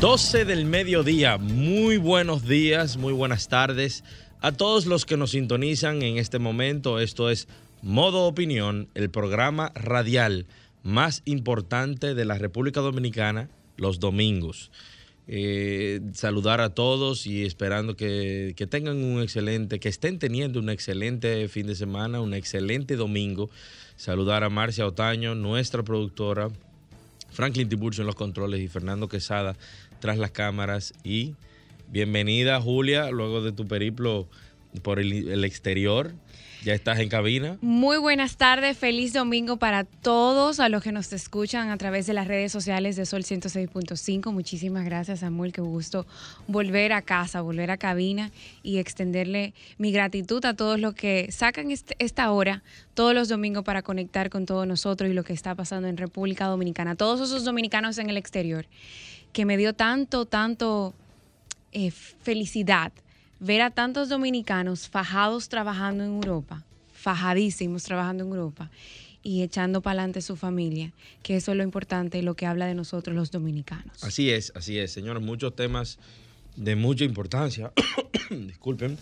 12 del mediodía, muy buenos días, muy buenas tardes a todos los que nos sintonizan en este momento. Esto es Modo Opinión, el programa radial más importante de la República Dominicana los domingos. Eh, saludar a todos y esperando que, que, tengan un excelente, que estén teniendo un excelente fin de semana, un excelente domingo. Saludar a Marcia Otaño, nuestra productora, Franklin Tiburcio en los controles y Fernando Quesada tras las cámaras. Y bienvenida Julia, luego de tu periplo por el, exterior. Ya estás en cabina. Muy buenas tardes, feliz domingo para todos, a los que nos escuchan a través de las redes sociales de Sol 106.5. Muchísimas gracias, Samuel, qué gusto volver a casa, volver a cabina y extenderle mi gratitud a todos los que sacan este, esta hora todos los domingos para conectar con todos nosotros y lo que está pasando en República Dominicana. Todos esos dominicanos en el exterior, que me dio tanto, tanto eh, felicidad ver a tantos dominicanos fajados trabajando en Europa, fajadísimos trabajando en Europa y echando para adelante su familia, que eso es lo importante y lo que habla de nosotros los dominicanos. Así es, así es, señores, muchos temas de mucha importancia, disculpen,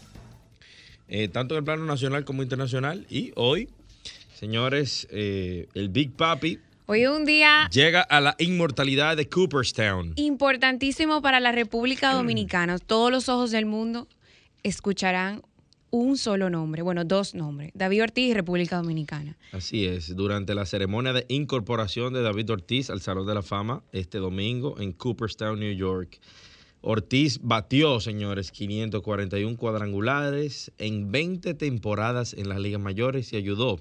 eh, tanto en el plano nacional como internacional. Y hoy, señores, eh, el Big Papi Hoy es un día llega a la inmortalidad de Cooperstown. importantísimo para la República Dominicana. Todos los ojos del mundo escucharán un solo nombre, bueno, dos nombres, David Ortiz y República Dominicana. Así es, durante la ceremonia de incorporación de David Ortiz al Salón de la Fama este domingo en Cooperstown, New York. Ortiz batió, señores, 541 cuadrangulares en 20 temporadas en las ligas mayores y ayudó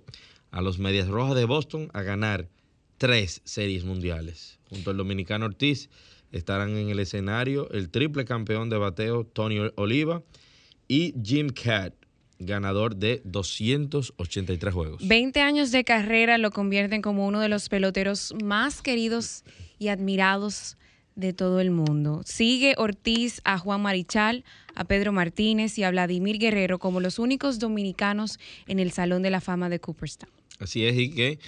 a los Medias Rojas de Boston a ganar tres series mundiales. Junto al dominicano Ortiz estarán en el escenario el triple campeón de bateo Tony Oliva y Jim Cat, ganador de 283 juegos. 20 años de carrera lo convierten como uno de los peloteros más queridos y admirados de todo el mundo. Sigue Ortiz a Juan Marichal, a Pedro Martínez y a Vladimir Guerrero como los únicos dominicanos en el Salón de la Fama de Cooperstown. Así es, y que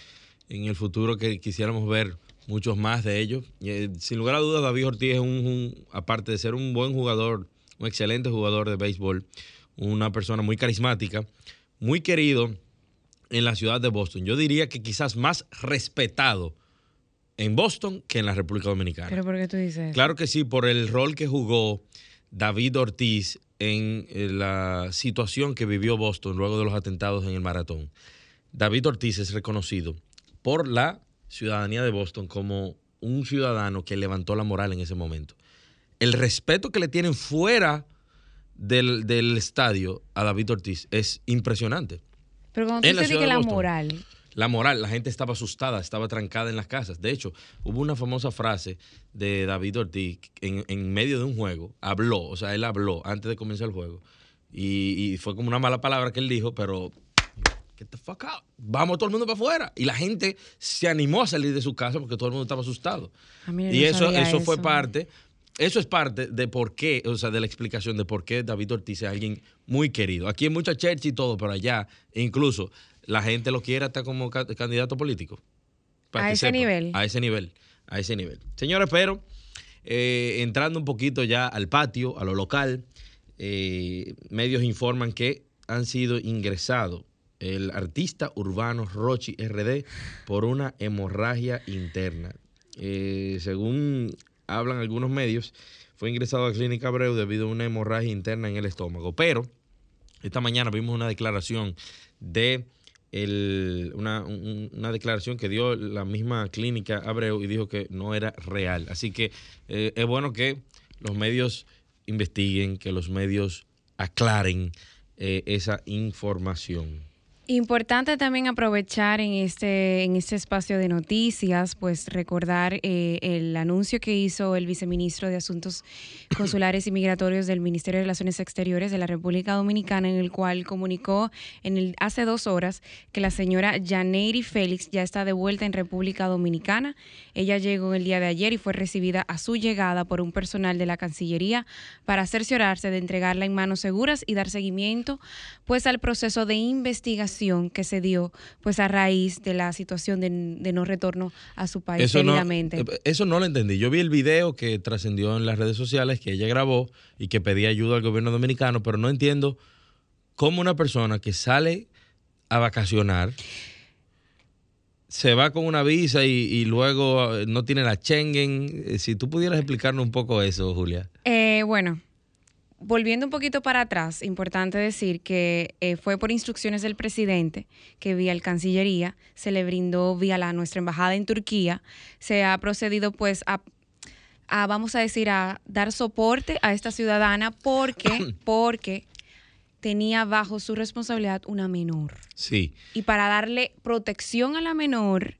en el futuro que quisiéramos ver muchos más de ellos. Eh, sin lugar a dudas, David Ortiz es un, un, aparte de ser un buen jugador, un excelente jugador de béisbol, una persona muy carismática, muy querido en la ciudad de Boston. Yo diría que quizás más respetado en Boston que en la República Dominicana. ¿Pero por qué tú dices? Claro que sí, por el rol que jugó David Ortiz en la situación que vivió Boston luego de los atentados en el maratón. David Ortiz es reconocido por la ciudadanía de Boston como un ciudadano que levantó la moral en ese momento. El respeto que le tienen fuera del, del estadio a David Ortiz es impresionante. Pero cuando tú dices que la moral... La moral, la gente estaba asustada, estaba trancada en las casas. De hecho, hubo una famosa frase de David Ortiz en, en medio de un juego. Habló, o sea, él habló antes de comenzar el juego. Y, y fue como una mala palabra que él dijo, pero get the fuck out. Vamos todo el mundo para afuera. Y la gente se animó a salir de su casa porque todo el mundo estaba asustado. Ah, mira, y no eso, eso fue parte, eso es parte de por qué, o sea, de la explicación de por qué David Ortiz es alguien muy querido. Aquí hay mucha church y todo, pero allá incluso la gente lo quiere hasta como ca- candidato político. Para A ese sepa. nivel. A ese nivel, a ese nivel. Señores, pero eh, entrando un poquito ya al patio, a lo local, eh, medios informan que han sido ingresados el artista urbano Rochi RD por una hemorragia interna. Eh, según hablan algunos medios, fue ingresado a Clínica Abreu debido a una hemorragia interna en el estómago. Pero esta mañana vimos una declaración de una declaración que dio la misma clínica Abreu y dijo que no era real. Así que eh, es bueno que los medios investiguen, que los medios aclaren eh, esa información. Importante también aprovechar en este, en este espacio de noticias, pues recordar eh, el anuncio que hizo el viceministro de Asuntos Consulares y Migratorios del Ministerio de Relaciones Exteriores de la República Dominicana, en el cual comunicó en el, hace dos horas que la señora Janeiri Félix ya está de vuelta en República Dominicana. Ella llegó el día de ayer y fue recibida a su llegada por un personal de la Cancillería para cerciorarse de entregarla en manos seguras y dar seguimiento pues al proceso de investigación que se dio pues a raíz de la situación de, no retorno a su país eso No, eh, eso no lo entendí. Yo vi el video que trascendió en las redes sociales que ella grabó y que pedía ayuda al gobierno dominicano, pero no entiendo cómo una persona que sale a vacacionar se va con una visa y, luego eh, no tiene la Schengen. Eh, si tú pudieras explicarnos un poco eso, Julia. bueno, volviendo un poquito para atrás, importante decir que eh, fue por instrucciones del presidente que vía el Cancillería se le brindó vía la nuestra embajada en Turquía, se ha procedido pues a, vamos a decir a dar soporte a esta ciudadana porque porque tenía bajo su responsabilidad una menor. Sí. Y para darle protección a la menor,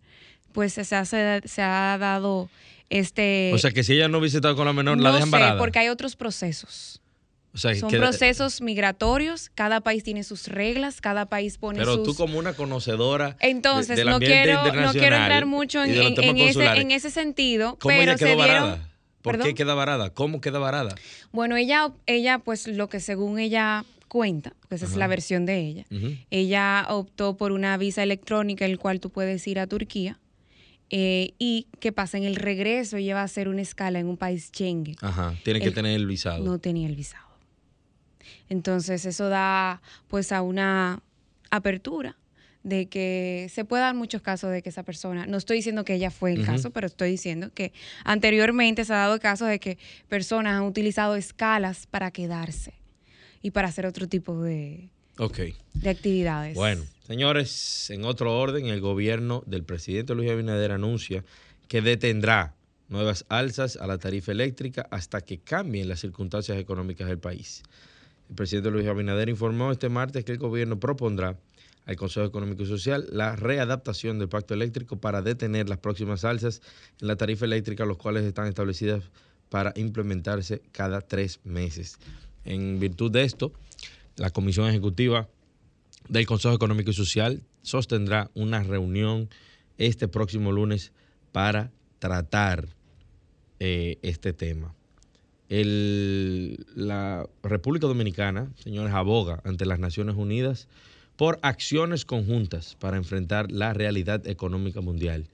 pues se, hace, se ha dado este... O sea, que si ella no hubiese estado con la menor, la dejan sé, porque hay otros procesos. Son procesos migratorios, cada país tiene sus reglas, cada país pone Pero tú como una conocedora Entonces, no, quiero, no quiero entrar mucho en, ese, sentido, ¿Cómo pero ella quedó varada? ¿Por qué queda varada? ¿Cómo queda varada? Bueno, ella, ella, pues lo que según ella cuenta, pues es la versión de ella, ella optó por una visa electrónica en el cual tú puedes ir a Turquía, eh, y que pasa en el regreso ella va a hacer una escala en un país Schengen. Ajá, tiene que tener el visado. No tenía el visado. Entonces eso da pues a una apertura de que se puede dar muchos casos de que esa persona, no estoy diciendo que ella fue el caso, pero estoy diciendo que anteriormente se ha dado casos de que personas han utilizado escalas para quedarse y para hacer otro tipo de, de actividades. Bueno, señores, en otro orden, el gobierno del presidente Luis Abinader anuncia que detendrá nuevas alzas a la tarifa eléctrica hasta que cambien las circunstancias económicas del país. El presidente Luis Abinader informó este martes que el gobierno propondrá al Consejo Económico y Social la readaptación del pacto eléctrico para detener las próximas alzas en la tarifa eléctrica, los cuales están establecidas para implementarse cada tres meses. En virtud de esto, la Comisión Ejecutiva del Consejo Económico y Social sostendrá una reunión este próximo lunes para tratar eh, este tema la República Dominicana, señores, aboga ante las Naciones Unidas por acciones conjuntas para enfrentar la realidad económica mundial.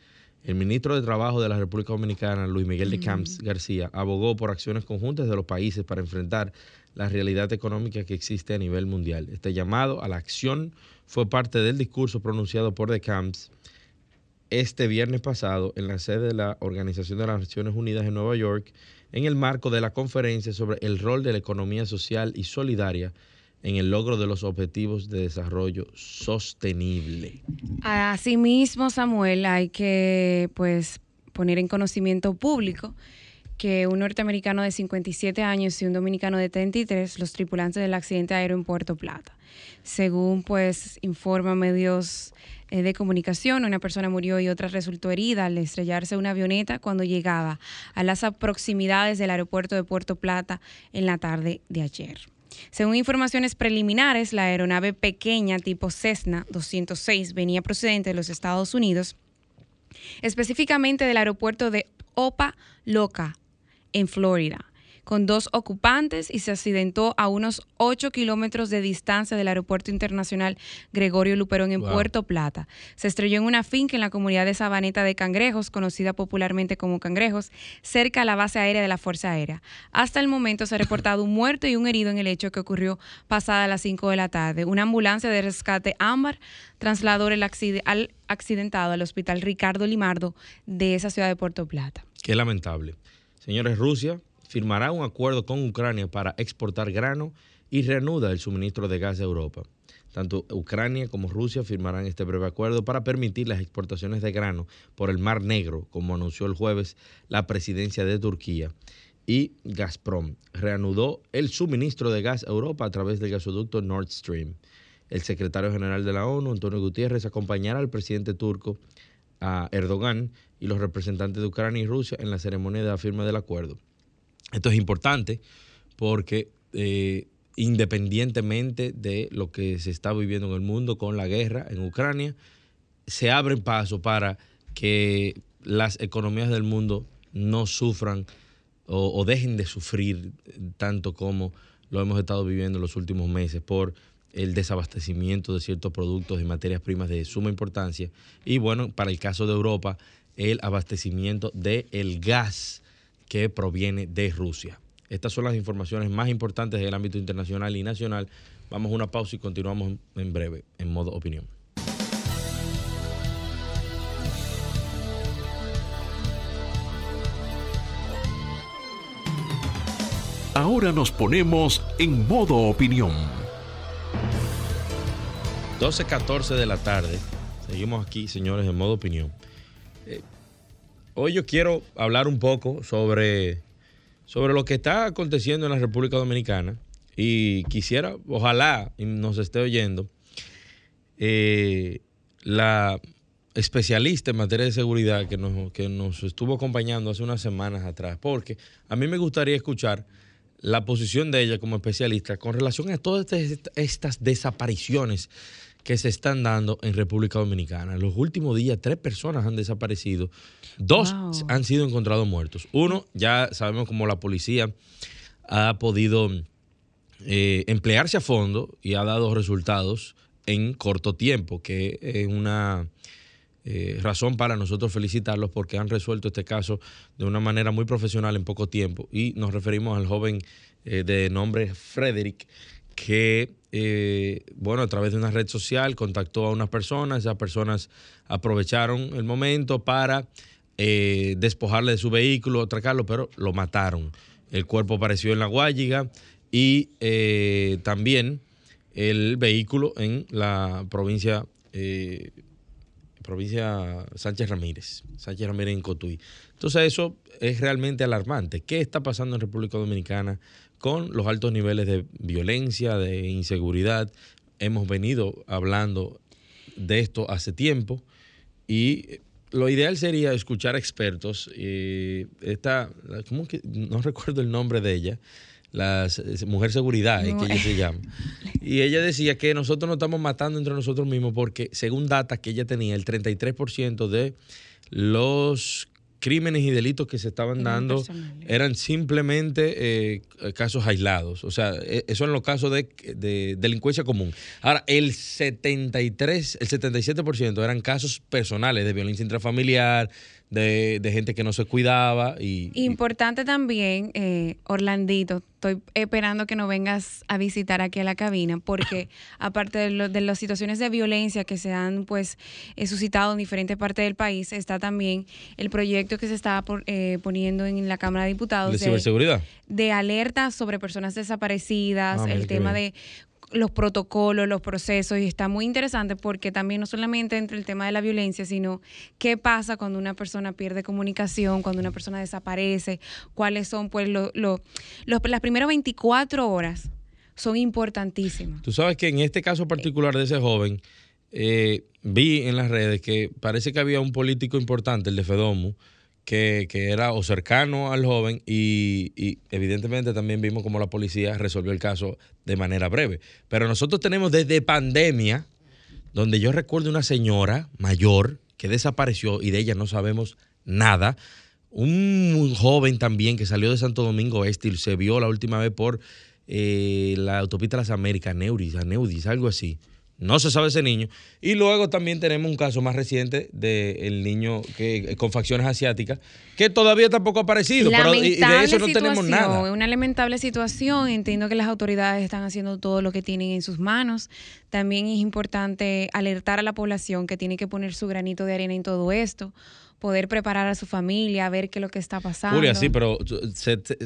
El ministro de Trabajo de la República Dominicana, Luis Miguel de Camps García, abogó por acciones conjuntas de los países para enfrentar la realidad económica que existe a nivel mundial. Este llamado a la acción fue parte del discurso pronunciado por De Camps este viernes pasado en la sede de la Organización de las Naciones Unidas en Nueva York en el marco de la conferencia sobre el rol de la economía social y solidaria en el logro de los objetivos de desarrollo sostenible. Asimismo, Samuel, hay que pues poner en conocimiento público que un norteamericano de 57 años y un dominicano de 33, los tripulantes del accidente aéreo en Puerto Plata. Según pues informa medios eh, de comunicación. Una persona murió y otra resultó herida al estrellarse una avioneta cuando llegaba a las proximidades del aeropuerto de Puerto Plata en la tarde de ayer. Según informaciones preliminares, la aeronave pequeña tipo Cessna 206 venía procedente de los Estados Unidos, específicamente del aeropuerto de Opa Loca, en Florida con dos ocupantes y se accidentó a unos 8 kilómetros de distancia del Aeropuerto Internacional Gregorio Luperón en Puerto Plata. Se estrelló en una finca en la comunidad de Sabaneta de Cangrejos, conocida popularmente como Cangrejos, cerca a la base aérea de la Fuerza Aérea. Hasta el momento se ha reportado un muerto y un herido en el hecho que ocurrió pasada las 5 de la tarde. Una ambulancia de rescate Ámbar trasladó el al accidentado al Hospital Ricardo Limardo de esa ciudad de Puerto Plata. Qué lamentable. Señores, Rusia firmará un acuerdo con Ucrania para exportar grano y reanuda el suministro de gas a Europa. Tanto Ucrania como Rusia firmarán este breve acuerdo para permitir las exportaciones de grano por el Mar Negro, como anunció el jueves la presidencia de Turquía. Y Gazprom reanudó el suministro de gas a Europa a través del gasoducto Nord Stream. el secretario general de la ONU, Antonio Gutiérrez, acompañara al presidente turco, a Erdogan, y los representantes de Ucrania y Rusia en la ceremonia de la firma del acuerdo. Esto es importante porque eh, independientemente de lo que se está viviendo en el mundo con la guerra en Ucrania, se abre paso para que las economías del mundo no sufran o, o, dejen de sufrir tanto como lo hemos estado viviendo en los últimos meses por el desabastecimiento de ciertos productos y materias primas de suma importancia. Y bueno, para el caso de Europa, el abastecimiento del el gas que proviene de Rusia. Estas son las informaciones más importantes del ámbito internacional y nacional. Vamos a una pausa y continuamos en breve en modo opinión. Ahora nos ponemos en modo opinión. 12.14 de la tarde. Seguimos aquí, señores, en modo opinión. Eh, hoy yo quiero hablar un poco sobre, sobre lo que está aconteciendo en la República Dominicana y quisiera, ojalá nos esté oyendo, eh, la especialista en materia de seguridad que nos, que nos estuvo acompañando hace unas semanas atrás, porque a mí me gustaría escuchar la posición de ella como especialista con relación a todas estas desapariciones que se están dando en República Dominicana. En los últimos días, tres personas han desaparecido, dos han sido encontrados muertos. Uno, ya sabemos cómo la policía ha podido eh, emplearse a fondo y ha dado resultados en corto tiempo, que es una eh, razón para nosotros felicitarlos porque han resuelto este caso de una manera muy profesional en poco tiempo. Y nos referimos al joven eh, de nombre Frederick, que, eh, bueno, a través de una red social contactó a unas personas, esas personas aprovecharon el momento para despojarle de su vehículo, atracarlo, pero lo mataron. El cuerpo apareció en la Guayiga y también el vehículo en la provincia provincia Sánchez Ramírez, Sánchez Ramírez en Cotuí. Entonces eso es realmente alarmante. ¿Qué está pasando en República Dominicana con los altos niveles de violencia, de inseguridad? Hemos venido hablando de esto hace tiempo y lo ideal sería escuchar expertos. Y esta, ¿cómo que? No recuerdo el nombre de ella la Mujer Seguridad, que ella se llama. Y ella decía que nosotros nos estamos matando entre nosotros mismos porque, según datos que ella tenía, el 33% de los crímenes y delitos que se estaban dando eran simplemente eh, casos aislados. O sea, e, eso en los casos de, de, delincuencia común. Ahora, el 73, el 77% eran casos personales de violencia intrafamiliar, de, gente que no se cuidaba. Y, Importante también, eh, Orlandito, estoy esperando que nos vengas a visitar aquí a la cabina, porque aparte de, de, las situaciones de violencia que se han pues eh, suscitado en diferentes partes del país, está también el proyecto que se está eh, poniendo en la Cámara de Diputados. ¿De, ciberseguridad? De alerta sobre personas desaparecidas, ah, el tema de los protocolos, los procesos, y está muy interesante porque también no solamente entre el tema de la violencia, sino qué pasa cuando una persona pierde comunicación, cuando una persona desaparece, cuáles son pues lo, las primeras 24 horas son importantísimas. Tú sabes que en este caso particular de ese joven, eh, vi en las redes que parece que había un político importante, el de Fedomu, que, era o cercano al joven y, evidentemente también vimos cómo la policía resolvió el caso de manera breve. Pero nosotros tenemos desde pandemia, donde yo recuerdo una señora mayor que desapareció y de ella no sabemos nada. Un joven también que salió de Santo Domingo Este y se vio la última vez por eh, la autopista de las Américas, Neuris, Neudis, algo así. No se sabe ese niño. Y luego también tenemos un caso más reciente del niño que, con facciones asiáticas, que todavía tampoco ha aparecido, pero y, de eso no tenemos nada. Una lamentable situación. Entiendo que las autoridades están haciendo todo lo que tienen en sus manos. También es importante alertar a la población que tiene que poner su granito de arena en todo esto poder preparar a su familia, ver qué es lo que está pasando. Julia, sí, pero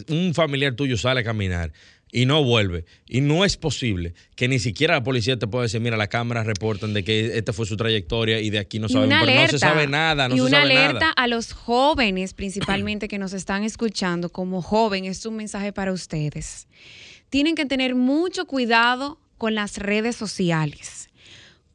un familiar tuyo sale a caminar y no vuelve. Y no es posible que ni siquiera la policía te pueda decir, mira, la cámara reportan de que esta fue su trayectoria y de aquí no sabemos, pero no se sabe nada, no y una alerta a los jóvenes principalmente que nos están escuchando como joven, es un mensaje para ustedes. Tienen que tener mucho cuidado con las redes sociales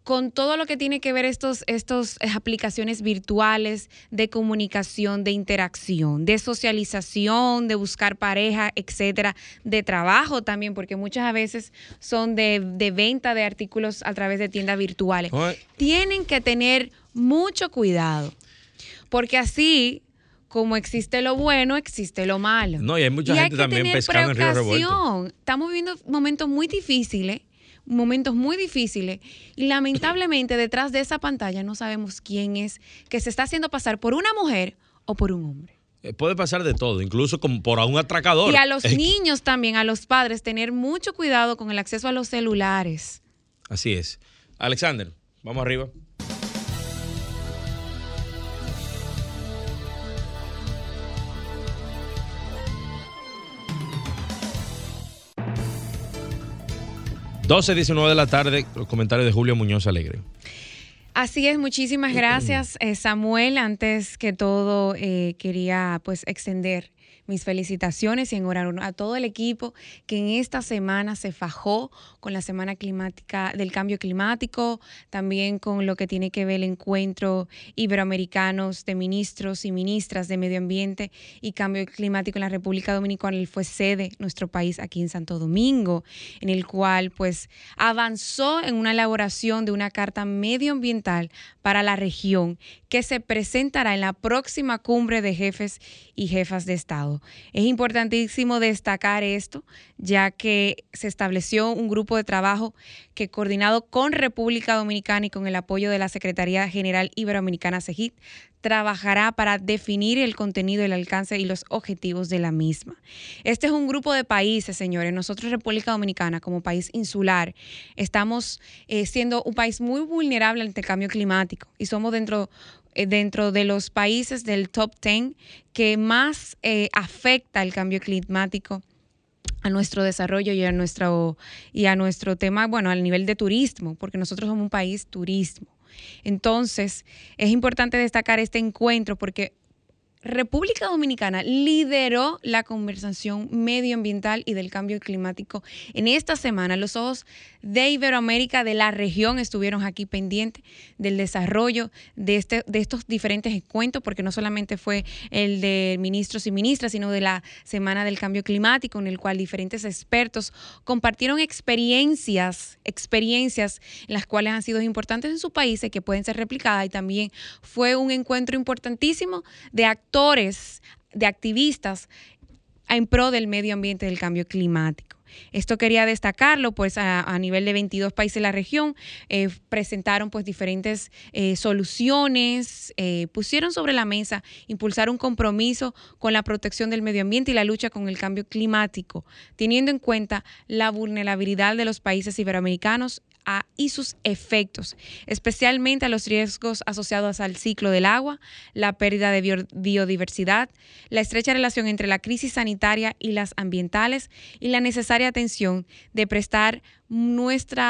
con todo lo que tiene que ver estos, estos eh, aplicaciones virtuales de comunicación, de interacción, de socialización, de buscar pareja, etcétera, de trabajo también, porque muchas veces son de, de venta de artículos a través de tiendas virtuales. Tienen que tener mucho cuidado, porque así como existe lo bueno, existe lo malo. No, y hay mucha gente también pescando en río revuelto. Estamos viviendo momentos muy difíciles momentos muy difíciles y lamentablemente detrás de esa pantalla no sabemos quién es que se está haciendo pasar por una mujer o por un hombre. Eh, puede pasar de todo, incluso como por un atracador. Y a los niños también, a los padres, tener mucho cuidado con el acceso a los celulares. Así es. Alexander, vamos arriba. 12, 19 de la tarde, los comentarios de Julio Muñoz Alegre. Así es, muchísimas gracias, eh, Samuel. Antes que todo, eh, quería pues extender mis felicitaciones y enhorabuena a todo el equipo que en esta semana se fajó con la Semana Climática del Cambio Climático, también con lo que tiene que ver el encuentro iberoamericanos de ministros y ministras de Medio Ambiente y Cambio Climático en la República Dominicana. Él fue sede, nuestro país, aquí en Santo Domingo, en el cual pues avanzó en una elaboración de una carta medioambiental para la región que se presentará en la próxima cumbre de jefes y jefas de Estado. Es importantísimo destacar esto, ya que se estableció un grupo de trabajo que coordinado con República Dominicana y con el apoyo de la Secretaría General Iberoamericana CEGIT, trabajará para definir el contenido, el alcance y los objetivos de la misma. Este es un grupo de países, señores. Nosotros, República Dominicana, como país insular, estamos eh, siendo un país muy vulnerable ante el cambio climático y somos dentro dentro de los países del top 10 que más eh, afecta el cambio climático a nuestro desarrollo y a nuestro y a nuestro tema, bueno, al nivel de turismo, porque nosotros somos un país turismo. Entonces, es importante destacar este encuentro porque República Dominicana lideró la conversación medioambiental y del cambio climático en esta semana. Los ojos de Iberoamérica, de la región, estuvieron aquí pendientes del desarrollo de, este, de estos diferentes encuentros, porque no solamente fue el de ministros y ministras, sino de la Semana del Cambio Climático, en el cual diferentes expertos compartieron experiencias, experiencias en las cuales han sido importantes en sus países que pueden ser replicadas y también fue un encuentro importantísimo de actores de activistas en pro del medio ambiente del cambio climático. Esto quería destacarlo, pues a, nivel de 22 países de la región eh, presentaron pues diferentes eh, soluciones, eh, pusieron sobre la mesa impulsar un compromiso con la protección del medio ambiente y la lucha con el cambio climático, teniendo en cuenta la vulnerabilidad de los países iberoamericanos y sus efectos, especialmente a los riesgos asociados al ciclo del agua, la pérdida de biodiversidad, la estrecha relación entre la crisis sanitaria y las ambientales y la necesaria atención de prestar nuestro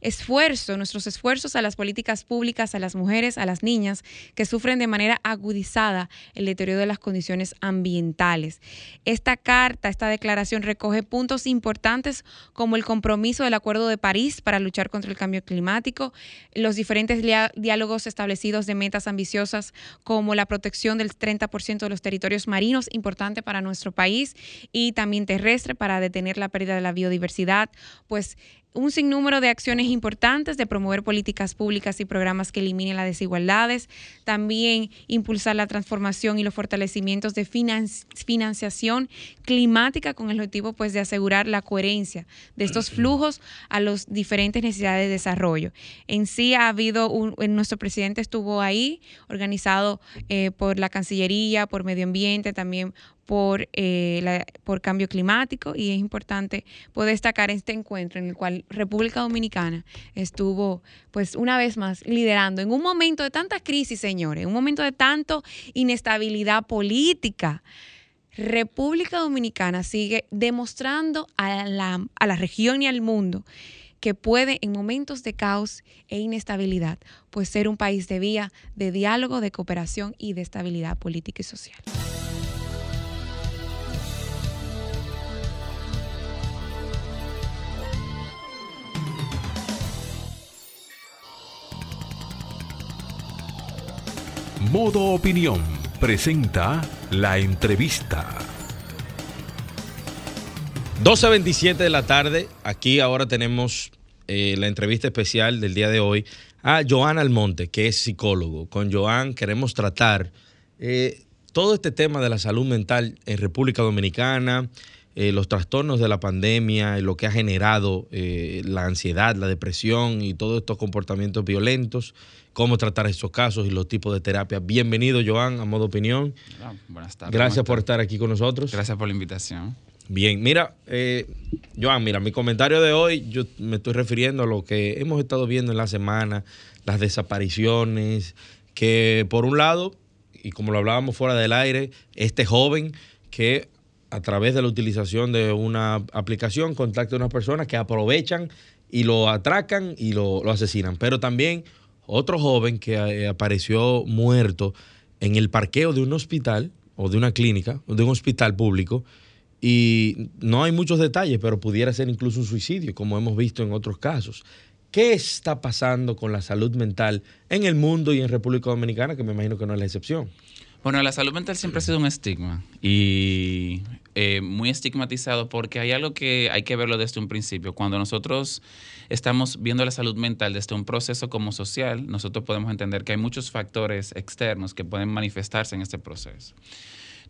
esfuerzo, nuestros esfuerzos a las políticas públicas, a las mujeres, a las niñas que sufren de manera agudizada el deterioro de las condiciones ambientales. Esta carta, esta declaración recoge puntos importantes como el compromiso del Acuerdo de París para luchar contra el cambio climático, los diferentes diálogos establecidos de metas ambiciosas como la protección del 30% de los territorios marinos, importante para nuestro país, y también terrestre para detener la pérdida de la biodiversidad, pues un sinnúmero de acciones importantes de promover políticas públicas y programas que eliminen las desigualdades, también impulsar la transformación y los fortalecimientos de financiación climática con el objetivo pues de asegurar la coherencia de estos flujos a las diferentes necesidades de desarrollo. En sí ha habido, un, nuestro presidente estuvo ahí, organizado eh, por la Cancillería, por Medio Ambiente, también por, eh, por cambio climático y es importante poder destacar este encuentro en el cual República Dominicana estuvo pues una vez más liderando en un momento de tanta crisis, señores, un momento de tanto inestabilidad política. República Dominicana sigue demostrando a la, a la región y al mundo que puede en momentos de caos e inestabilidad, pues ser un país de vía de diálogo, de cooperación y de estabilidad política y social. Modo Opinión presenta la entrevista. 12.27 de la tarde, aquí ahora tenemos eh, la entrevista especial del día de hoy a Joan Almonte, que es psicólogo. Con Joan queremos tratar eh, todo este tema de la salud mental en República Dominicana, eh, los trastornos de la pandemia, lo que ha generado eh, la ansiedad, la depresión y todos estos comportamientos violentos, cómo tratar estos casos y los tipos de terapia. Bienvenido, Joan, a modo opinión. Buenas tardes. Gracias por estar aquí con nosotros. Gracias por la invitación. Bien, mira, eh, Joan, mira, mi comentario de hoy, yo me estoy refiriendo a lo que hemos estado viendo en la semana, las desapariciones, que por un lado, y como lo hablábamos fuera del aire, este joven que a través de la utilización de una aplicación contacta a unas personas que aprovechan y lo atracan y lo, lo asesinan. Pero también otro joven que eh, apareció muerto en el parqueo de un hospital o de una clínica, o de un hospital público, y no hay muchos detalles, pero pudiera ser incluso un suicidio, como hemos visto en otros casos. ¿Qué está pasando con la salud mental en el mundo y en República Dominicana, que me imagino que no es la excepción? Bueno, la salud mental siempre ha sido un estigma y eh, muy estigmatizado porque hay algo que hay que verlo desde un principio. Cuando nosotros estamos viendo la salud mental desde un proceso como social, nosotros podemos entender que hay muchos factores externos que pueden manifestarse en este proceso.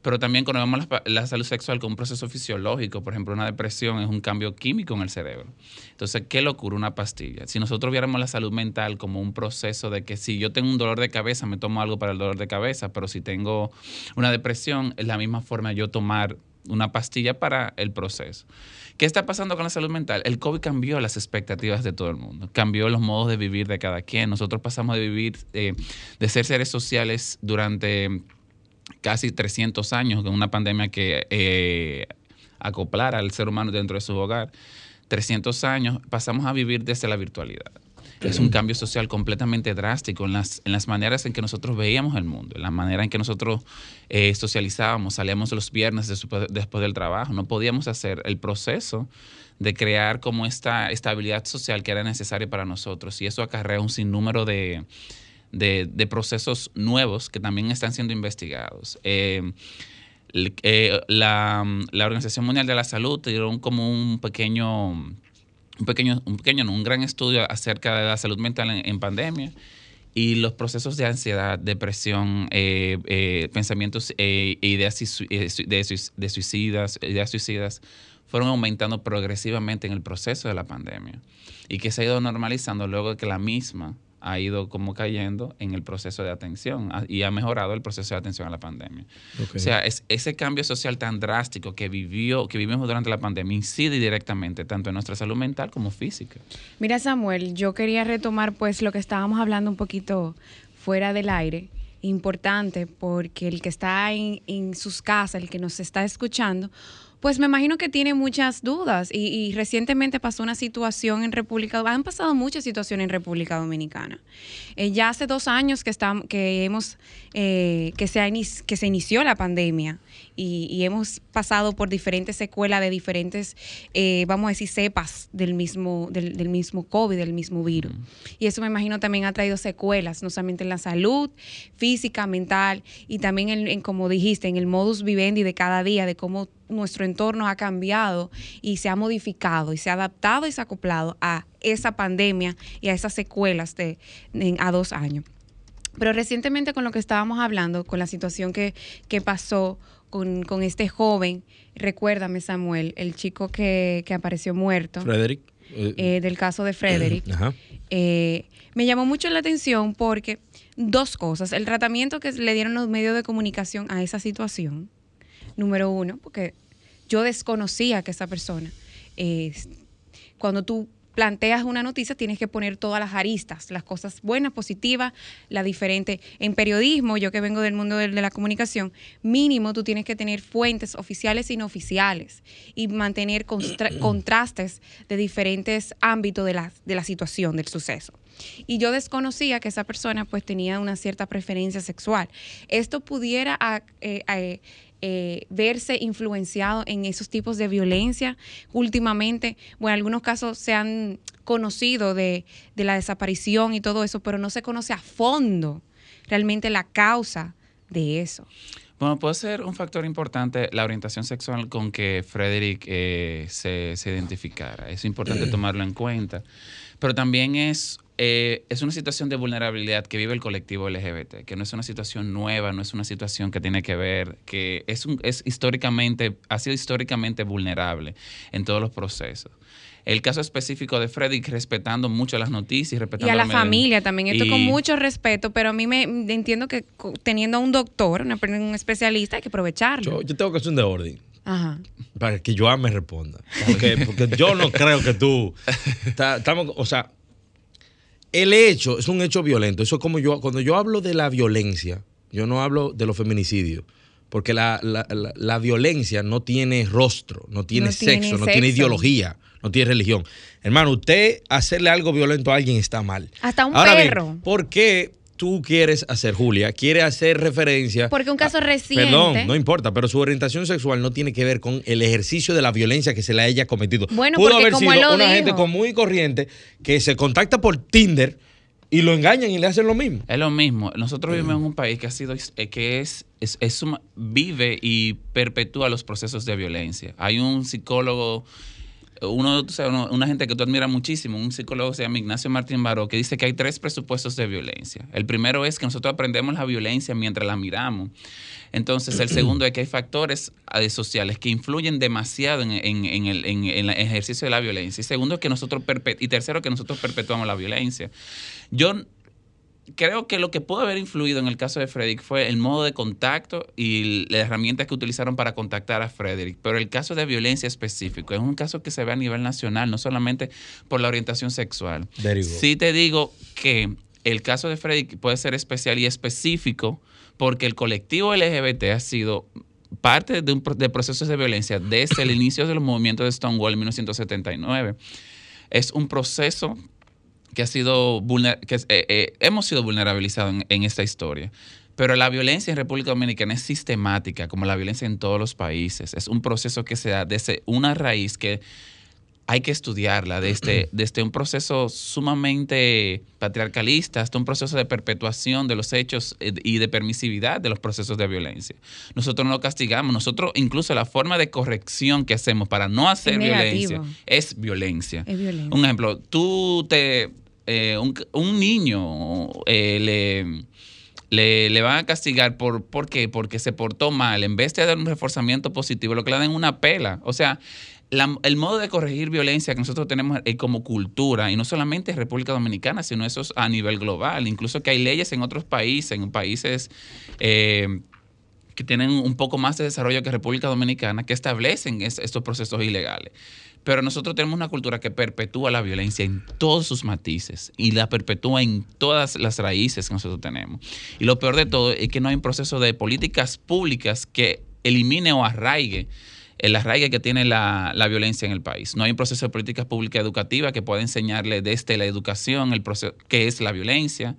Pero también cuando vemos la, la, salud sexual como un proceso fisiológico, por ejemplo, una depresión es un cambio químico en el cerebro. Entonces, ¿qué le ocurre una pastilla? Si nosotros viéramos la salud mental como un proceso de que si yo tengo un dolor de cabeza, me tomo algo para el dolor de cabeza, pero si tengo una depresión, es la misma forma yo tomar una pastilla para el proceso. ¿Qué está pasando con la salud mental? El COVID cambió las expectativas de todo el mundo, cambió los modos de vivir de cada quien. Nosotros pasamos de vivir, eh, de ser seres sociales durante casi 300 años, con una pandemia que eh, acoplara al ser humano dentro de su hogar, 300 años, pasamos a vivir desde la virtualidad. Es un cambio social completamente drástico en las, en las maneras en que nosotros veíamos el mundo, en la manera en que nosotros eh, socializábamos, salíamos los viernes después, del trabajo. No podíamos hacer el proceso de crear como esta estabilidad social que era necesaria para nosotros. Y eso acarrea un sinnúmero de, de, procesos nuevos que también están siendo investigados. Eh, eh, la, Organización Mundial de la Salud dio como un pequeño, un pequeño, un pequeño, un gran estudio acerca de la salud mental en, pandemia y los procesos de ansiedad, depresión, eh, pensamientos, eh, ideas de, de, suicidas, ideas suicidas, fueron aumentando progresivamente en el proceso de la pandemia y que se ha ido normalizando luego de que la misma ha ido como cayendo en el proceso de atención y ha mejorado el proceso de atención a la pandemia. Okay. O sea, es, ese cambio social tan drástico que vivió, que vivimos durante la pandemia incide directamente tanto en nuestra salud mental como física. Mira, Samuel, yo quería retomar pues lo que estábamos hablando un poquito fuera del aire. Importante porque el que está en, en sus casas, el que nos está escuchando, pues me imagino que tiene muchas dudas y, y, recientemente pasó una situación en República han pasado muchas situaciones en República Dominicana. Eh, ya hace dos años que estamos, que hemos, eh, que, se ha que se inició la pandemia y, y, hemos pasado por diferentes secuelas de diferentes, eh, vamos a decir, cepas del mismo, del, del, mismo COVID, del mismo virus. Y eso me imagino también ha traído secuelas, no solamente en la salud física, mental y también en, en como dijiste, en el modus vivendi de cada día, de cómo nuestro entorno ha cambiado y se ha modificado y se ha adaptado y se ha acoplado a esa pandemia y a esas secuelas de, de a dos años. Pero recientemente con lo que estábamos hablando, con la situación que, que pasó con, con, este joven, recuérdame Samuel, el chico que, que apareció muerto. Frederick. Eh, del caso de Frederick. Eh, me llamó mucho la atención porque dos cosas. El tratamiento que le dieron los medios de comunicación a esa situación número uno, porque yo desconocía que esa persona, eh, cuando tú planteas una noticia, tienes que poner todas las aristas, las cosas buenas, positivas, la diferente. En periodismo, yo que vengo del mundo de, de, la comunicación, mínimo tú tienes que tener fuentes oficiales y no oficiales y mantener contra contrastes de diferentes ámbitos de la, de la situación, del suceso. Y yo desconocía que esa persona pues tenía una cierta preferencia sexual. Esto pudiera... Eh, eh, eh, verse influenciado en esos tipos de violencia. Últimamente, bueno, algunos casos se han conocido de, de, la desaparición y todo eso, pero no se conoce a fondo realmente la causa de eso. Bueno, puede ser un factor importante la orientación sexual con que Frederick eh, se, se, identificara. Es importante tomarlo en cuenta. Pero también es, eh, es una situación de vulnerabilidad que vive el colectivo LGBT, que no es una situación nueva, no es una situación que tiene que ver, que es, un, es históricamente, ha sido históricamente vulnerable en todos los procesos el caso específico de Freddy, respetando mucho las noticias, respetando y a la, familia también. Esto con mucho respeto, pero a mí me entiendo que teniendo a un doctor, un especialista, hay que aprovecharlo. Yo, tengo que hacer un de orden. Ajá. Para que Joan me responda. Porque, porque yo no creo que tú. Estamos, o sea, el hecho es un hecho violento. Eso es como yo, cuando yo hablo de la violencia, yo no hablo de los feminicidios. Porque la, la, la, violencia no tiene rostro, no tiene, sexo, no tiene ideología no tiene religión. Hermano, usted hacerle algo violento a alguien está mal. Hasta un perro. Bien, ¿Por qué tú quieres hacer, Julia? Quiere hacer referencia. Porque un caso reciente. Perdón, no importa, pero su orientación sexual no tiene que ver con el ejercicio de la violencia que se le haya cometido. Bueno, Pudo haber como sido una gente común y corriente que se contacta por Tinder y lo engañan y le hacen lo mismo. Es lo mismo. Nosotros vivimos en un país que ha sido que es, es, es vive y perpetúa los procesos de violencia. Hay un psicólogo uno, una gente que tú admiras muchísimo, un psicólogo se llama Ignacio Martín Baró, que dice que hay tres presupuestos de violencia. El primero es que nosotros aprendemos la violencia mientras la miramos. Entonces, el segundo es que hay factores eh, sociales que influyen demasiado en, el, ejercicio de la violencia. Y segundo, que nosotros y tercero, que nosotros perpetuamos la violencia. Yo creo que lo que pudo haber influido en el caso de Frederick fue el modo de contacto y las herramientas que utilizaron para contactar a Frederick. Pero el caso de violencia específico es un caso que se ve a nivel nacional, no solamente por la orientación sexual. Sí te digo que el caso de Frederick puede ser especial y específico porque el colectivo LGBT ha sido parte de, un, de procesos de violencia desde el inicio de los movimientos de Stonewall en 1979. Es un proceso que ha sido que eh, eh, hemos sido vulnerabilizados en, esta historia. Pero la violencia en República Dominicana es sistemática, como la violencia en todos los países. Es un proceso que se da desde una raíz que hay que estudiarla, desde, desde un proceso sumamente patriarcalista hasta un proceso de perpetuación de los hechos eh, y de permisividad de los procesos de violencia. Nosotros no lo castigamos, nosotros incluso la forma de corrección que hacemos para no hacer violencia es violencia. es violencia. Un ejemplo, tú te eh, un, niño eh, le, le, van a castigar por, ¿por qué? Porque se portó mal. En vez de dar un reforzamiento positivo, lo que le dan una pela. O sea, el modo de corregir violencia que nosotros tenemos eh, como cultura, y no solamente en República Dominicana, sino eso es a nivel global, incluso que hay leyes en otros países, en países que tienen un poco más de desarrollo que República Dominicana, que establecen estos procesos ilegales. Pero nosotros tenemos una cultura que perpetúa la violencia en todos sus matices y la perpetúa en todas las raíces que nosotros tenemos. Y lo peor de todo es que no hay un proceso de políticas públicas que elimine o arraigue el arraigue que tiene la, violencia en el país. No hay un proceso de políticas públicas educativas que pueda enseñarle desde la educación el proceso, qué es la violencia.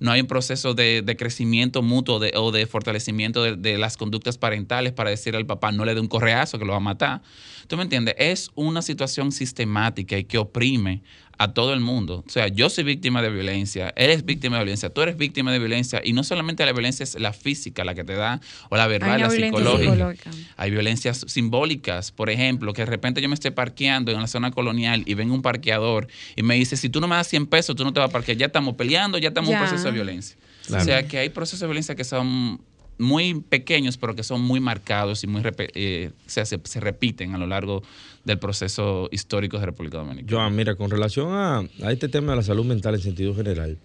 No hay un proceso de, crecimiento mutuo o de fortalecimiento de, de, las conductas parentales para decir al papá no le dé un correazo que lo va a matar. ¿Tú me entiendes? Es una situación sistemática y que oprime a todo el mundo. O sea, yo soy víctima de violencia, eres víctima de violencia, tú eres víctima de violencia y no solamente la violencia es la física la que te da o la verbal, la psicológica. Hay violencias simbólicas, por ejemplo, que de repente yo me estoy parqueando en la zona colonial y venga un parqueador y me dice, si tú no me das 100 pesos, tú no te vas a parquear. Ya estamos peleando, ya estamos en un proceso de violencia. O sea, que hay procesos de violencia que son muy pequeños, pero que son muy marcados y muy eh, se, se, repiten a lo largo del proceso histórico de República Dominicana. Joan, mira, con relación a, a, este tema de la salud mental en sentido general,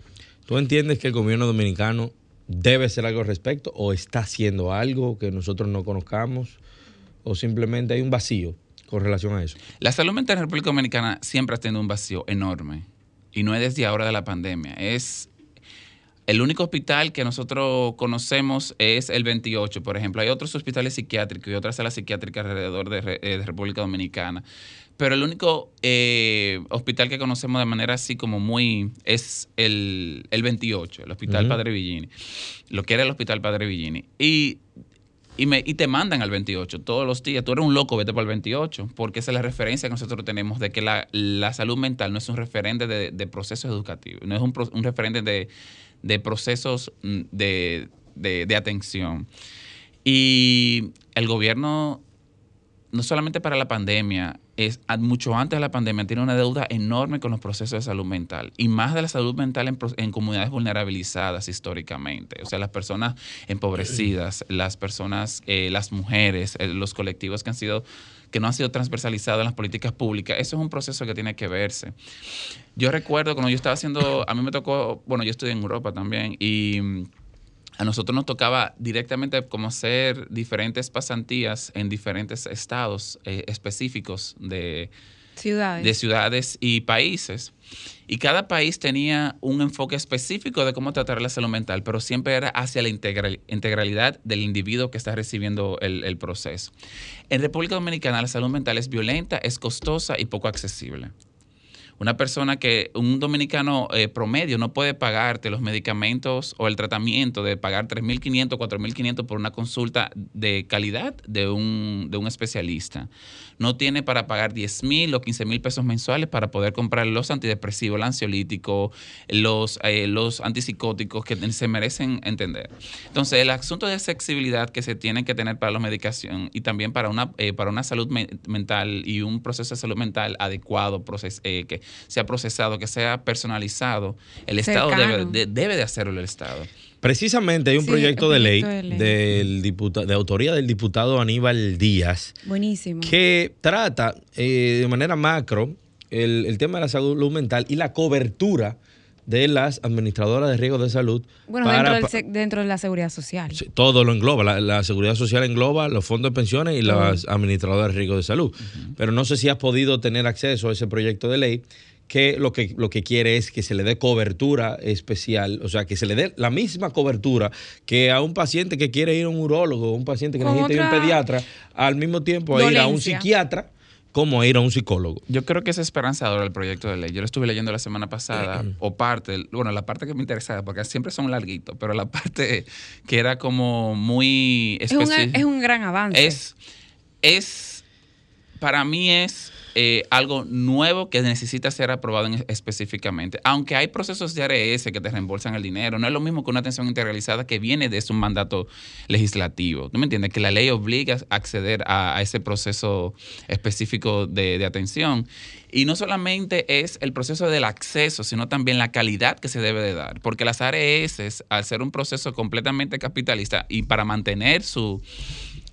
¿tú entiendes que el gobierno dominicano debe hacer algo al respecto o está haciendo algo que nosotros no conozcamos o simplemente hay un vacío con relación a eso? La salud mental en República Dominicana siempre ha tenido un vacío enorme y no es desde ahora de la pandemia, es el único hospital que nosotros conocemos es el 28, por ejemplo. Hay otros hospitales psiquiátricos y otras salas psiquiátricas alrededor de, eh, República Dominicana. Pero el único eh, hospital que conocemos de manera así como muy es el, 28, el Hospital Padre Villini. Lo que era el Hospital Padre Villini. Y, y, me, y te mandan al 28 todos los días. Tú eres un loco, vete para el 28, porque esa es la referencia que nosotros tenemos de que la, salud mental no es un referente de, de procesos educativos, no es un, un referente de de procesos mm, de, de, de atención. Y el gobierno, no solamente para la pandemia, es mucho antes de la pandemia, tiene una deuda enorme con los procesos de salud mental y más de la salud mental en, en, comunidades vulnerabilizadas históricamente. O sea, las personas empobrecidas, las personas, eh, las mujeres, eh, los colectivos que han sido que no han sido transversalizados en las políticas públicas. Eso es un proceso que tiene que verse. Yo recuerdo cuando yo estaba haciendo, a mí me tocó, bueno, yo estudié en Europa también y a nosotros nos tocaba directamente como hacer diferentes pasantías en diferentes estados eh, específicos de ciudades. de ciudades y países. Y cada país tenía un enfoque específico de cómo tratar la salud mental, pero siempre era hacia la integral, integralidad del individuo que está recibiendo el, el proceso. En República Dominicana la salud mental es violenta, es costosa y poco accesible. Una persona que, un dominicano eh, promedio no puede pagarte los medicamentos o el tratamiento de pagar 3.500, 4.500 por una consulta de calidad de un, de un especialista. No tiene para pagar 10.000 o 15.000 pesos mensuales para poder comprar los antidepresivos, el ansiolítico, los, eh, los antipsicóticos que se merecen entender. Entonces, el asunto de accesibilidad que se tiene que tener para la medicación y también para una, eh, para una salud me mental y un proceso de salud mental adecuado, proces eh, que sea procesado, que sea personalizado, el Estado debe de, debe de, hacerlo el Estado. Precisamente hay un sí, proyecto, de ley, de ley, Del diputado, de autoría del diputado Aníbal Díaz. Buenísimo. Que trata eh, de manera macro el, el, tema de la salud mental y la cobertura de las administradoras de riesgos de salud. Bueno, para, dentro, del, dentro, de la seguridad social. Todo lo engloba. La, la, seguridad social engloba los fondos de pensiones y las administradoras de riesgos de salud. Uh -huh. Pero no sé si has podido tener acceso a ese proyecto de ley que lo, que lo que quiere es que se le dé cobertura especial, o sea, que se le dé la misma cobertura que a un paciente que quiere ir a un urólogo, un paciente que necesita ir a un pediatra, al mismo tiempo a ir a un psiquiatra como ir a un psicólogo. Yo creo que es esperanzador el proyecto de ley. Yo lo estuve leyendo la semana pasada, o parte, bueno, la parte que me interesaba, porque siempre son larguitos, pero la parte que era como muy es un, es un gran avance. Es, es, para mí es eh, algo nuevo que necesita ser aprobado en, específicamente. Aunque hay procesos de ARS que te reembolsan el dinero, no es lo mismo que una atención integralizada que viene de un mandato legislativo. ¿Tú me entiendes? Que la ley obliga a acceder a, ese proceso específico de, de, atención. Y no solamente es el proceso del acceso, sino también la calidad que se debe de dar. Porque las ARS, al ser un proceso completamente capitalista y para mantener su,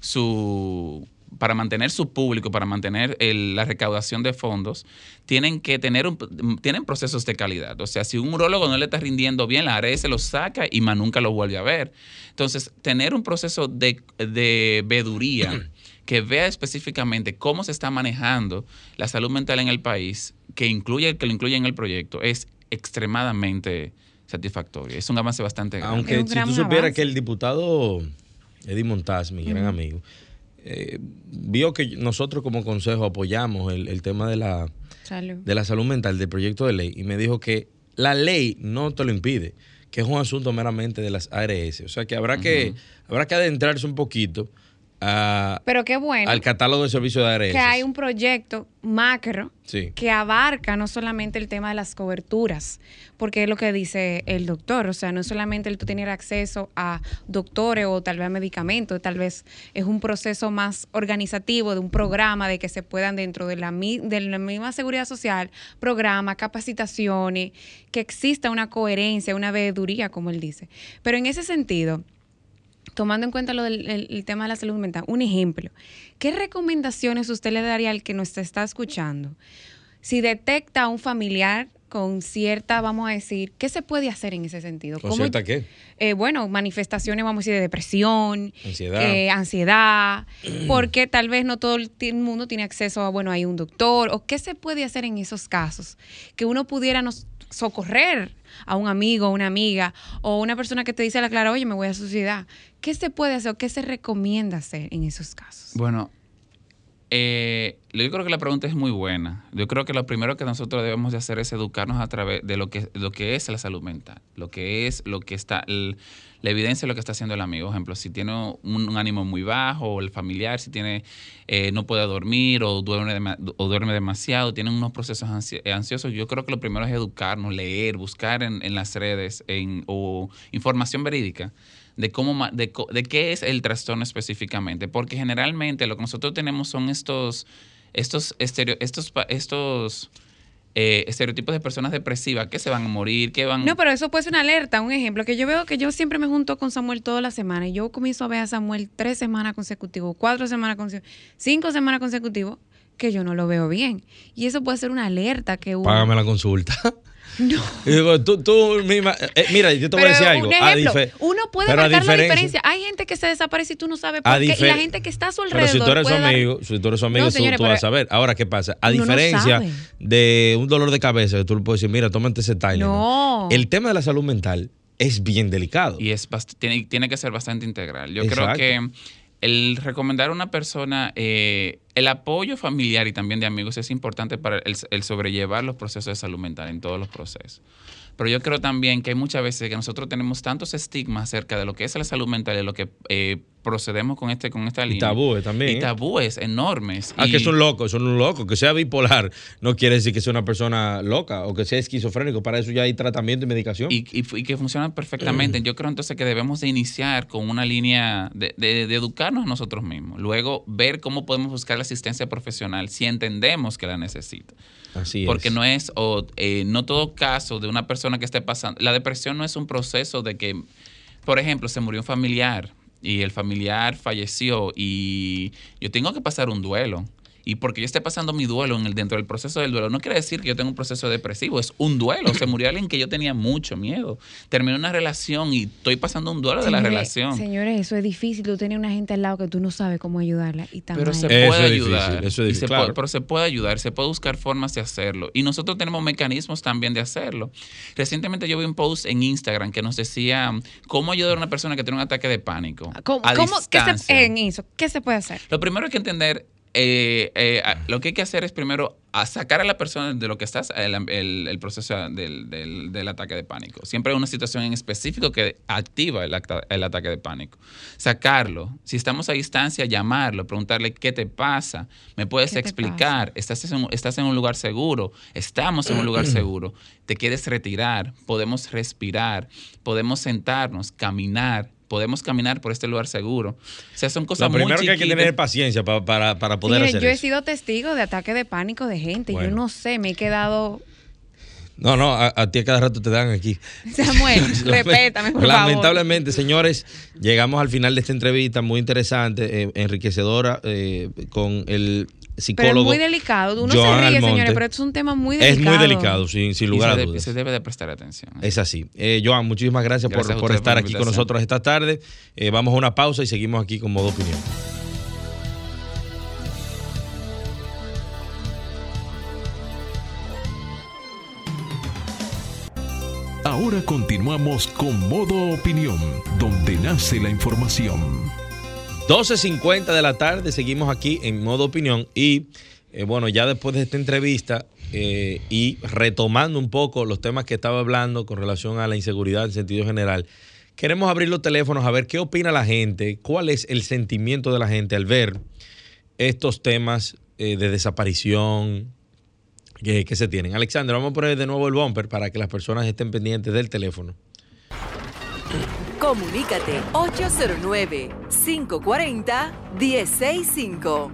su para mantener su público, para mantener el, la recaudación de fondos, tienen que tener un, tienen procesos de calidad. O sea, si un urólogo no le está rindiendo bien, la ARS lo saca y más nunca lo vuelve a ver. Entonces, tener un proceso de, de veduría que vea específicamente cómo se está manejando la salud mental en el país, que incluye que lo incluye en el proyecto, es extremadamente satisfactorio. Es un avance bastante grande. Aunque si tú supieras que el diputado Eddie Montaz, mi gran amigo, eh, vio que nosotros como consejo apoyamos el, el tema de la, salud. de la salud mental del proyecto de ley y me dijo que la ley no te lo impide, que es un asunto meramente de las ARS. O sea que habrá, uh -huh. que, habrá que adentrarse un poquito a, Pero qué bueno. al catálogo de servicios de ARS. Que hay un proyecto macro sí. que abarca no solamente el tema de las coberturas, porque es lo que dice el doctor, o sea, no solamente el tú tener acceso a doctores o tal vez a medicamentos, tal vez es un proceso más organizativo de un programa de que se puedan dentro de la, de la misma seguridad social, programa, capacitaciones, que exista una coherencia, una veeduría, como él dice. Pero en ese sentido, tomando en cuenta lo del el, el tema de la salud mental, un ejemplo, ¿qué recomendaciones usted le daría al que nos está escuchando? Si detecta a un familiar con cierta, vamos a decir, ¿qué se puede hacer en ese sentido? ¿Con cierta qué? Eh, bueno, manifestaciones, vamos a decir, de depresión, ansiedad, eh, ansiedad porque tal vez no todo el mundo tiene acceso a, bueno, hay un doctor, o qué se puede hacer en esos casos, que uno pudiera nos socorrer a un amigo, una amiga, o una persona que te dice a la clara, oye, me voy a suicidar. ¿Qué se puede hacer o qué se recomienda hacer en esos casos? Bueno, eh, yo creo que la pregunta es muy buena. Yo creo que lo primero que nosotros debemos de hacer es educarnos a través de lo que, lo que es la salud mental, lo que es lo que está, la evidencia de lo que está haciendo el amigo. Por ejemplo, si tiene un, ánimo muy bajo, o el familiar, si tiene, eh, no puede dormir o duerme, o duerme demasiado, tiene unos procesos ansiosos, yo creo que lo primero es educarnos, leer, buscar en, en las redes en, o información verídica de cómo de, de, qué es el trastorno específicamente, porque generalmente lo que nosotros tenemos son estos estos estos estos eh, estereotipos de personas depresivas que se van a morir, que van... No, pero eso puede ser una alerta, un ejemplo, que yo veo que yo siempre me junto con Samuel toda la semana y yo comienzo a ver a Samuel tres semanas consecutivas, cuatro semanas consecutivas, cinco semanas consecutivas, que yo no lo veo bien. Y eso puede ser una alerta que uno... Págame la consulta. No. Y digo, tú, tú misma, eh, mira, yo te voy a decir algo. uno puede marcar la diferencia. Hay gente que se desaparece y tú no sabes por qué. Y la gente que está a su alrededor. Pero si tú eres su amigo, si tú eres su amigo, tú, vas a saber. Ahora, ¿qué pasa? A diferencia de un dolor de cabeza, que tú le puedes decir, mira, tómate ese Tylenol. No. El tema de la salud mental es bien delicado. Y es tiene, tiene que ser bastante integral. Yo creo que el recomendar a una persona eh, el apoyo familiar y también de amigos es importante para el, sobrellevar los procesos de salud mental en todos los procesos. Pero yo creo también que hay muchas veces que nosotros tenemos tantos estigmas acerca de lo que es la salud mental y lo que eh, procedemos con este con esta línea. Y tabúes también. Y tabúes enormes. Ah, que es un loco, son un loco. Que sea bipolar no quiere decir que sea una persona loca o que sea esquizofrénico. Para eso ya hay tratamiento y medicación. Y, que funciona perfectamente. Yo creo entonces que debemos de iniciar con una línea de, de, educarnos a nosotros mismos. Luego ver cómo podemos buscar la asistencia profesional si entendemos que la necesita. Así Porque no es, o eh, no todo caso de una persona que esté pasando. La depresión no es un proceso de que, por ejemplo, se murió un familiar y el familiar falleció y yo tengo que pasar un duelo. Y porque yo esté pasando mi duelo en el, dentro del proceso del duelo, no quiere decir que yo tenga un proceso depresivo, es un duelo. Se murió alguien que yo tenía mucho miedo. Terminé una relación y estoy pasando un duelo de la relación. Señores, eso es difícil. Tú tienes una gente al lado que tú no sabes cómo ayudarla. Y pero se puede ayudar. eso es pero se puede ayudar, se puede buscar formas de hacerlo. Y nosotros tenemos mecanismos también de hacerlo. Recientemente yo vi un post en Instagram que nos decía cómo ayudar a una persona que tiene un ataque de pánico. ¿Cómo, ¿qué se, en eso? ¿Qué se puede hacer? Lo primero hay que entender eh, eh, lo que hay que hacer es primero sacar a la persona de lo que estás, el, proceso del, ataque de pánico. Siempre hay una situación en específico que activa el, ataque de pánico. Sacarlo. Si estamos a distancia, llamarlo, preguntarle qué te pasa, me puedes explicar, ¿Estás, en, estás en un lugar seguro, estamos en un lugar seguro, te quieres retirar, podemos respirar, podemos sentarnos, caminar podemos caminar por este lugar seguro. O sea, son cosas Lo primero que hay que tener paciencia para, para, poder hacer Yo he sido testigo de ataque de pánico de gente. Yo no sé, me he quedado... No, no, a, ti a cada rato te dan aquí. Samuel, respétame, por Lamentablemente, señores, llegamos al final de esta entrevista muy interesante, eh, enriquecedora, eh, con el psicólogo. Pero es muy delicado. Uno se ríe, señores, pero esto es un tema muy delicado. Es muy delicado, sin, sin lugar a dudas. Se debe de prestar atención. Es así. Eh, Joan, muchísimas gracias, por, estar aquí con nosotros esta tarde. Eh, vamos a una pausa y seguimos aquí con Modo Opinión. Ahora continuamos con Modo Opinión, donde nace la información. 12.50 de la tarde, seguimos aquí en modo opinión y eh, bueno, ya después de esta entrevista eh, y retomando un poco los temas que estaba hablando con relación a la inseguridad en sentido general, queremos abrir los teléfonos a ver qué opina la gente, cuál es el sentimiento de la gente al ver estos temas eh, de desaparición que, que se tienen. Alexander, vamos a poner de nuevo el bumper para que las personas estén pendientes del teléfono. Comunícate 809-540-1065.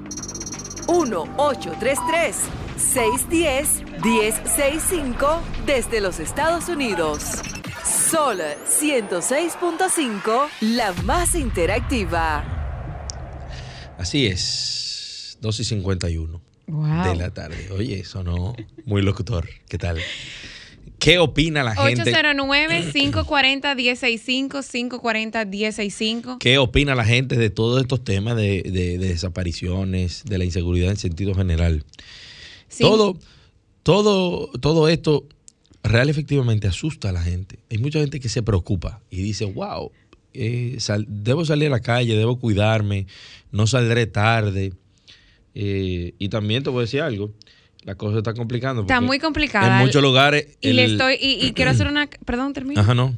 1-833-610-1065 desde los Estados Unidos. Sol 106.5, la más interactiva. Así es, 2 y 51 de la tarde. Oye, eso no, muy locutor. ¿Qué tal? ¿Qué opina la gente? 809-540-165, 540-165. ¿Qué opina la gente de todos estos temas de, desapariciones, de la inseguridad en sentido general? Todo, todo, todo esto real efectivamente asusta a la gente. Hay mucha gente que se preocupa y dice, wow, eh, debo salir a la calle, debo cuidarme, no saldré tarde. Eh, y también te voy a decir algo. La cosa está complicando. Está muy complicada. En muchos lugares. Y le estoy, y, y quiero hacer una, perdón, termino. Ajá, no.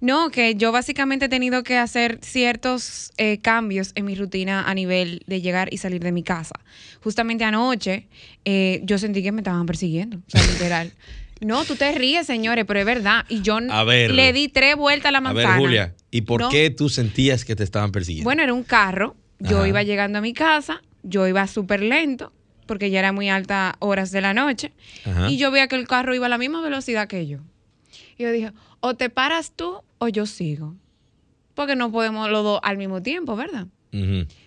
No, que yo básicamente he tenido que hacer ciertos eh, cambios en mi rutina a nivel de llegar y salir de mi casa. Justamente anoche eh, yo sentí que me estaban persiguiendo, o sea, literal. No, tú te ríes, señores, pero es verdad. Y yo A ver. le di tres vueltas a la A manzana. ver, Julia, ¿y por No. qué tú sentías que te estaban persiguiendo? Bueno, era un carro. Yo Ajá. iba llegando a mi casa, yo iba súper lento, porque ya era muy alta horas de la noche. Ajá. Y yo veía que el carro iba a la misma velocidad que yo. Y yo dije, o te paras tú o yo sigo. Porque no podemos los dos al mismo tiempo, ¿verdad?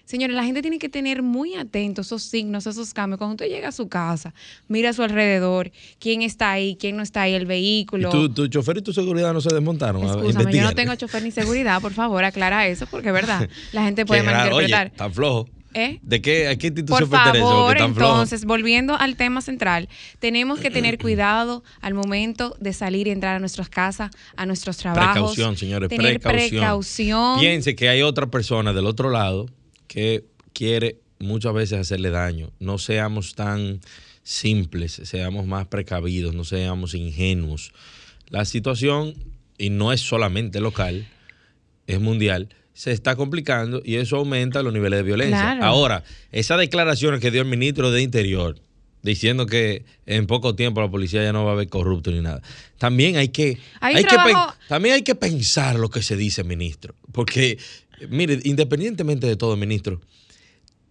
Señores, la gente tiene que tener muy atento esos signos, esos cambios. Cuando usted llega a su casa, mira a su alrededor, quién está ahí, quién no está ahí, el ¿Y vehículo. tu, tu chofer y tu seguridad no se desmontaron? Escúchame, yo no tengo chofer ni seguridad, por favor, aclara eso, porque es verdad, la gente puede raro. Oye, malinterpretar. tan flojo. ¿Eh? ¿De qué, a qué Por institución pertenece? favor, entonces, volviendo al tema central, tenemos que tener cuidado al momento de salir y entrar a nuestras casas, a nuestros trabajos. Precaución, señores, tener precaución. precaución. Piense que hay otra persona del otro lado que quiere muchas veces hacerle daño. No seamos tan simples, seamos más precavidos, no seamos ingenuos. La situación, y no es solamente local, es mundial, se está complicando y eso aumenta los niveles de violencia. Claro. Ahora, esas declaraciones que dio el ministro de Interior, diciendo que en poco tiempo la policía ya no va a haber corrupto ni nada. También hay que, Hay hay que trabajo- pen- también hay que pensar lo que se dice, ministro. Porque, mire, independientemente de todo, ministro,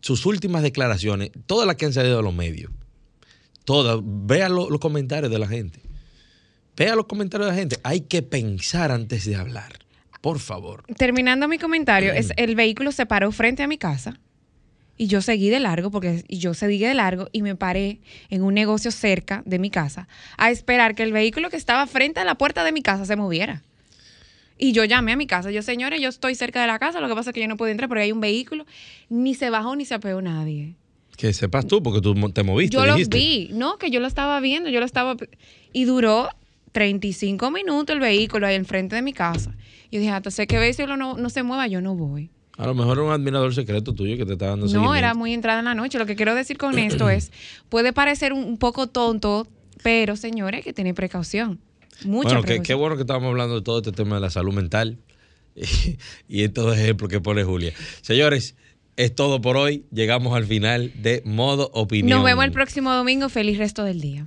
sus últimas declaraciones, todas las que han salido de los medios, todas, vea lo- los comentarios de la gente. Vea los comentarios de la gente. Hay que pensar antes de hablar. Por favor. Terminando mi comentario, es el vehículo se paró frente a mi casa y yo seguí de largo, porque yo seguí de largo y me paré en un negocio cerca de mi casa a esperar que el vehículo que estaba frente a la puerta de mi casa se moviera. Y yo llamé a mi casa. Yo, señores, yo estoy cerca de la casa. Lo que pasa es que yo no puedo entrar porque hay un vehículo. Ni se bajó ni se apeó nadie. Que sepas tú, porque tú te moviste. Yo los dijiste. vi. No, que yo lo estaba viendo. Yo lo estaba. Y duró 35 minutos el vehículo ahí enfrente de mi casa. Yo dije, hasta sé que el vehículo no, no se mueva, yo no voy. A lo mejor era un admirador secreto tuyo que te está dando No, era muy entrada en la noche. Lo que quiero decir con esto es, puede parecer un, poco tonto, pero señores, hay que tener precaución. Mucha bueno, qué, precaución. qué bueno que estábamos hablando de todo este tema de la salud mental y estos ejemplos que pone Julia. Señores, es todo por hoy. Llegamos al final de Modo Opinión. Nos vemos el próximo domingo. Feliz resto del día.